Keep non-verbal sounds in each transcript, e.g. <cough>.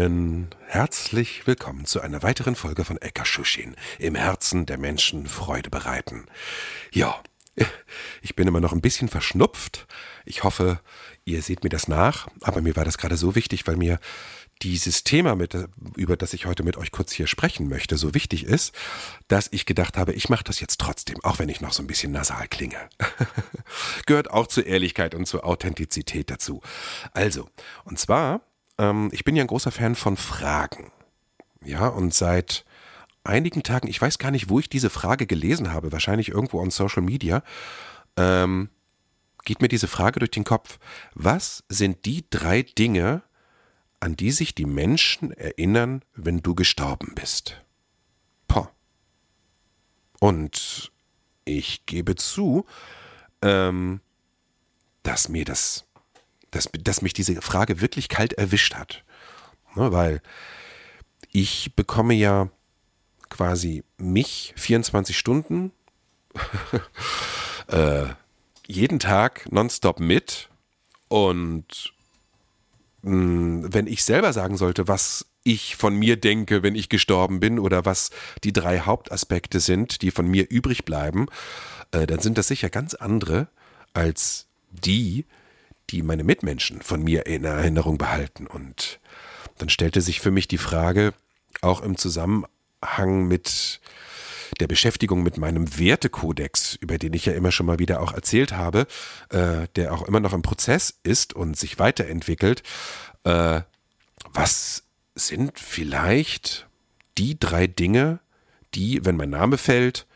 Lieben, herzlich willkommen zu einer weiteren Folge von Eka Shushin, im Herzen der Menschen Freude bereiten. Ja, ich bin immer noch ein bisschen verschnupft. Ich hoffe, ihr seht mir das nach, aber mir war das gerade so wichtig, weil mir dieses Thema, mit, über das ich heute mit euch kurz hier sprechen möchte, so wichtig ist, dass ich gedacht habe, ich mache das jetzt trotzdem, auch wenn ich noch so ein bisschen nasal klinge. <laughs> Gehört auch zur Ehrlichkeit und zur Authentizität dazu. Also, und zwar, ähm, ich bin ja ein großer Fan von Fragen. Ja, und seit einigen Tagen, ich weiß gar nicht, wo ich diese Frage gelesen habe, wahrscheinlich irgendwo on Social Media, ähm, geht mir diese Frage durch den Kopf. Was sind die drei Dinge, an die sich die Menschen erinnern, wenn du gestorben bist? Poh. Und ich gebe zu, ähm, dass mir das, dass, dass mich diese Frage wirklich kalt erwischt hat. Ne, weil ich bekomme ja quasi mich 24 Stunden <laughs> äh, jeden Tag nonstop mit und mh, wenn ich selber sagen sollte, was ich von mir denke, wenn ich gestorben bin oder was die drei Hauptaspekte sind, die von mir übrig bleiben, äh, dann sind das sicher ganz andere als die, die meine Mitmenschen von mir in Erinnerung behalten. Und dann stellte sich für mich die Frage, auch im Zusammenhang mit der Beschäftigung mit meinem Wertekodex, über den ich ja immer schon mal wieder auch erzählt habe, äh, der auch immer noch im Prozess ist und sich weiterentwickelt, äh, was sind vielleicht die drei Dinge, die, wenn mein Name fällt,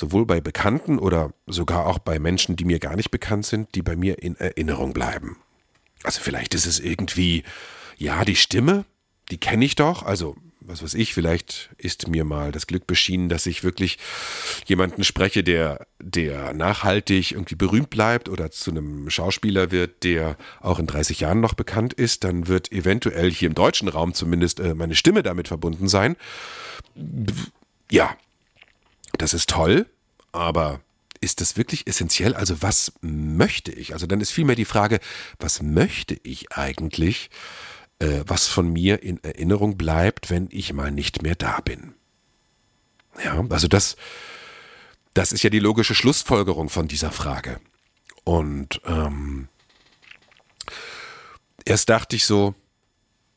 sowohl bei Bekannten oder sogar auch bei Menschen, die mir gar nicht bekannt sind, die bei mir in Erinnerung bleiben. Also vielleicht ist es irgendwie, ja, die Stimme, die kenne ich doch, also was weiß ich, vielleicht ist mir mal das Glück beschienen, dass ich wirklich jemanden spreche, der, der nachhaltig irgendwie berühmt bleibt oder zu einem Schauspieler wird, der auch in 30 Jahren noch bekannt ist, dann wird eventuell hier im deutschen Raum zumindest äh, meine Stimme damit verbunden sein. Ja, das ist toll, aber ist das wirklich essentiell? Also was möchte ich? Also dann ist vielmehr die Frage, was möchte ich eigentlich? äh, was von mir in Erinnerung bleibt, wenn ich mal nicht mehr da bin. Ja, also das, das ist ja die logische Schlussfolgerung von dieser Frage. Und ähm, erst dachte ich so,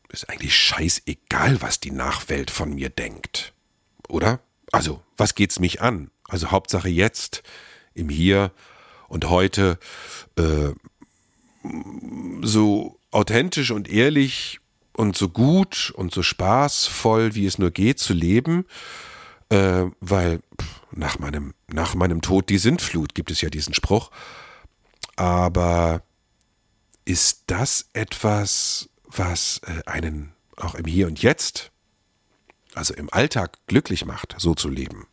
ist eigentlich scheißegal, was die Nachwelt von mir denkt. Oder? Also, was geht's mich an? Also Hauptsache jetzt, im Hier und heute, äh, so authentisch und ehrlich und so gut und so spaßvoll, wie es nur geht, zu leben, äh, weil nach meinem, nach meinem Tod die Sintflut gibt es ja diesen Spruch. Aber ist das etwas, was äh, einen auch im Hier und Jetzt, also im Alltag glücklich macht, so zu leben?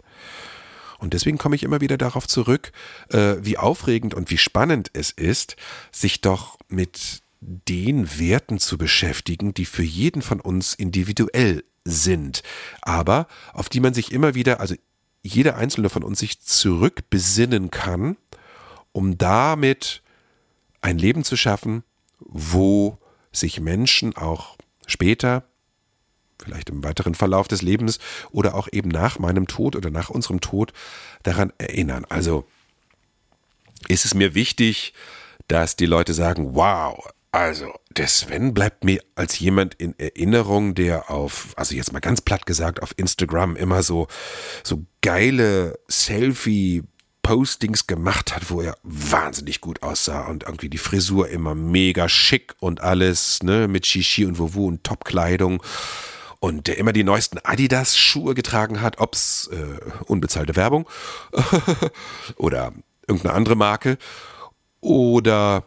Und deswegen komme ich immer wieder darauf zurück, äh, wie aufregend und wie spannend es ist, sich doch mit den Werten zu beschäftigen, die für jeden von uns individuell sind, aber auf die man sich immer wieder, also jeder einzelne von uns sich zurückbesinnen kann, um damit ein Leben zu schaffen, wo sich Menschen auch später, vielleicht im weiteren Verlauf des Lebens oder auch eben nach meinem Tod oder nach unserem Tod daran erinnern. Also ist es mir wichtig, dass die Leute sagen, wow, also, der Sven bleibt mir als jemand in Erinnerung, der auf, also jetzt mal ganz platt gesagt, auf Instagram immer so, so geile Selfie Postings gemacht hat, wo er wahnsinnig gut aussah und irgendwie die Frisur immer mega schick und alles, ne, mit Shishi und Wuwu und Top-Kleidung und der immer die neuesten Adidas-Schuhe getragen hat, ob's äh, unbezahlte Werbung <laughs> oder irgendeine andere Marke oder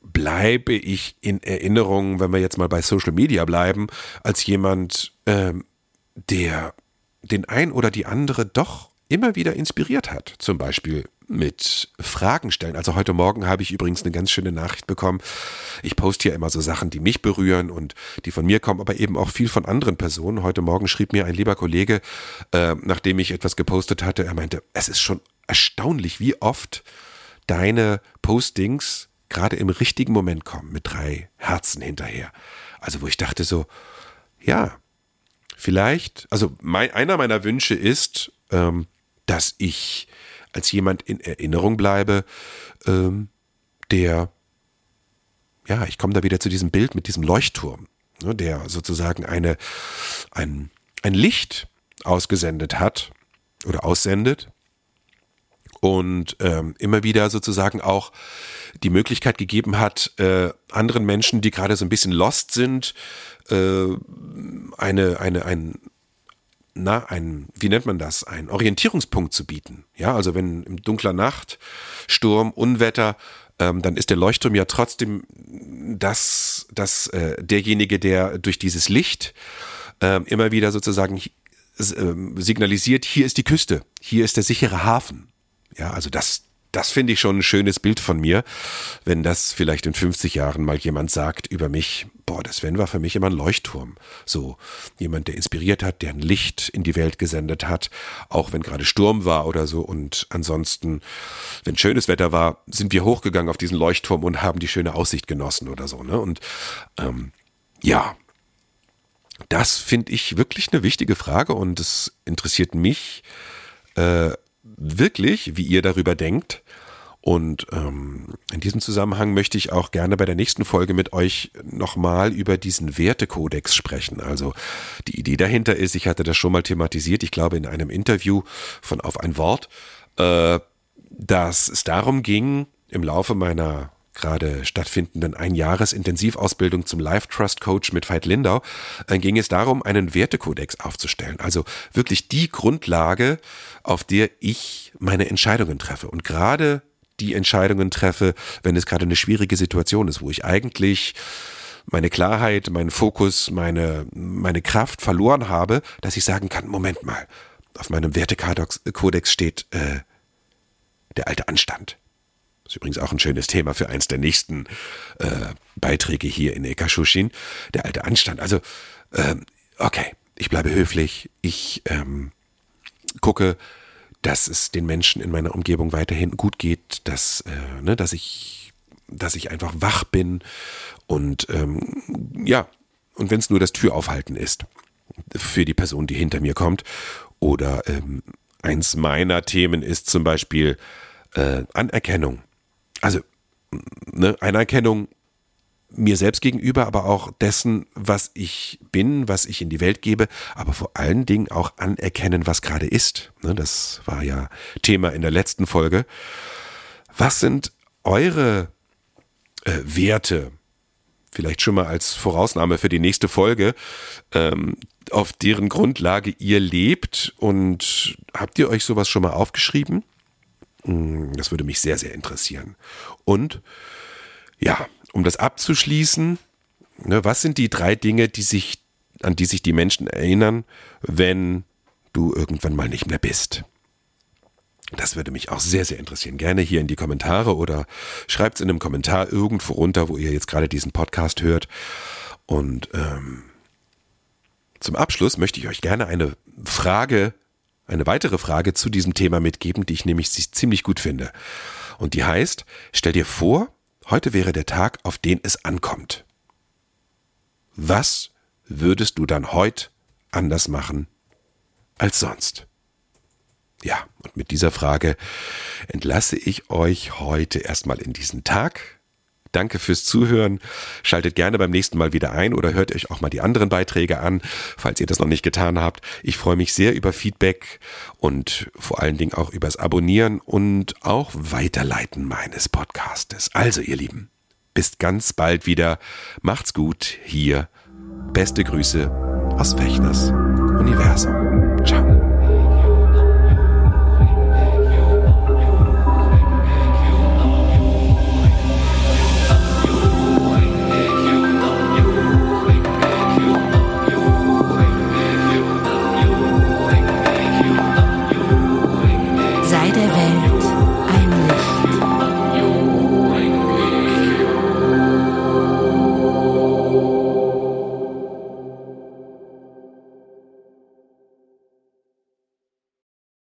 bleibe ich in Erinnerung, wenn wir jetzt mal bei Social Media bleiben, als jemand, ähm, der den ein oder die andere doch immer wieder inspiriert hat. Zum Beispiel mit Fragen stellen. Also heute Morgen habe ich übrigens eine ganz schöne Nachricht bekommen. Ich poste ja immer so Sachen, die mich berühren und die von mir kommen, aber eben auch viel von anderen Personen. Heute Morgen schrieb mir ein lieber Kollege, äh, nachdem ich etwas gepostet hatte, er meinte, es ist schon erstaunlich, wie oft deine Postings gerade im richtigen Moment kommen, mit drei Herzen hinterher. Also wo ich dachte so, ja, vielleicht, also mein, einer meiner Wünsche ist, ähm, dass ich als jemand in Erinnerung bleibe, ähm, der, ja, ich komme da wieder zu diesem Bild mit diesem Leuchtturm, ne, der sozusagen eine, ein, ein Licht ausgesendet hat oder aussendet und ähm, immer wieder sozusagen auch die Möglichkeit gegeben hat, äh, anderen Menschen, die gerade so ein bisschen lost sind, äh, eine, eine, ein, na, ein, wie nennt man das, ein Orientierungspunkt zu bieten. Ja, also wenn im dunkler Nacht, Sturm, Unwetter, ähm, dann ist der Leuchtturm ja trotzdem das, das äh, derjenige, der durch dieses Licht äh, immer wieder sozusagen äh, signalisiert, hier ist die Küste, hier ist der sichere Hafen. Ja, also das, das finde ich schon ein schönes Bild von mir, wenn das vielleicht in 50 Jahren mal jemand sagt über mich, boah, das Sven war für mich immer ein Leuchtturm. So jemand, der inspiriert hat, der ein Licht in die Welt gesendet hat, auch wenn gerade Sturm war oder so. Und ansonsten, wenn schönes Wetter war, sind wir hochgegangen auf diesen Leuchtturm und haben die schöne Aussicht genossen oder so. Ne? Und ähm, ja, das finde ich wirklich eine wichtige Frage und es interessiert mich äh, wirklich, wie ihr darüber denkt. Und ähm, in diesem Zusammenhang möchte ich auch gerne bei der nächsten Folge mit euch nochmal über diesen Wertekodex sprechen. Also die Idee dahinter ist, ich hatte das schon mal thematisiert, ich glaube in einem Interview von Auf ein Wort, äh, dass es darum ging, im Laufe meiner gerade stattfindenden Einjahres-Intensivausbildung zum Life Trust Coach mit Veit Lindau, äh, ging es darum, einen Wertekodex aufzustellen. Also wirklich die Grundlage, auf der ich meine Entscheidungen treffe. Und gerade die Entscheidungen treffe, wenn es gerade eine schwierige Situation ist, wo ich eigentlich meine Klarheit, meinen Fokus, meine, meine Kraft verloren habe, dass ich sagen kann, Moment mal, auf meinem Wertekodex steht äh, der alte Anstand. Das ist übrigens auch ein schönes Thema für eins der nächsten äh, Beiträge hier in Ekashushin. Der alte Anstand. Also, ähm, okay, ich bleibe höflich, ich ähm, gucke, dass es den Menschen in meiner Umgebung weiterhin gut geht, dass, äh, ne, dass ich, dass ich einfach wach bin und ähm, ja, und wenn es nur das Türaufhalten ist für die Person, die hinter mir kommt. Oder ähm, eins meiner Themen ist zum Beispiel äh, Anerkennung. Also ne, Anerkennung mir selbst gegenüber, aber auch dessen, was ich bin, was ich in die Welt gebe, aber vor allen Dingen auch anerkennen, was gerade ist. Ne, das war ja Thema in der letzten Folge. Was sind eure äh, Werte? Vielleicht schon mal als Vorausnahme für die nächste Folge, ähm, auf deren Grundlage ihr lebt und habt ihr euch sowas schon mal aufgeschrieben? Hm, das würde mich sehr, sehr interessieren. Und ja, um das abzuschließen, ne, was sind die drei Dinge, die sich, an die sich die Menschen erinnern, wenn du irgendwann mal nicht mehr bist? Das würde mich auch sehr, sehr interessieren. Gerne hier in die Kommentare oder schreibt es in einem Kommentar irgendwo runter, wo ihr jetzt gerade diesen Podcast hört. Und ähm, zum Abschluss möchte ich euch gerne eine Frage, eine weitere Frage zu diesem Thema mitgeben, die ich nämlich ziemlich gut finde. Und die heißt, stell dir vor, Heute wäre der Tag, auf den es ankommt. Was würdest du dann heute anders machen als sonst? Ja, und mit dieser Frage entlasse ich euch heute erstmal in diesen Tag. Danke fürs Zuhören. Schaltet gerne beim nächsten Mal wieder ein oder hört euch auch mal die anderen Beiträge an, falls ihr das noch nicht getan habt. Ich freue mich sehr über Feedback und vor allen Dingen auch übers Abonnieren und auch Weiterleiten meines Podcastes. Also ihr Lieben, bis ganz bald wieder. Macht's gut hier. Beste Grüße aus Fechners Universum. Ciao.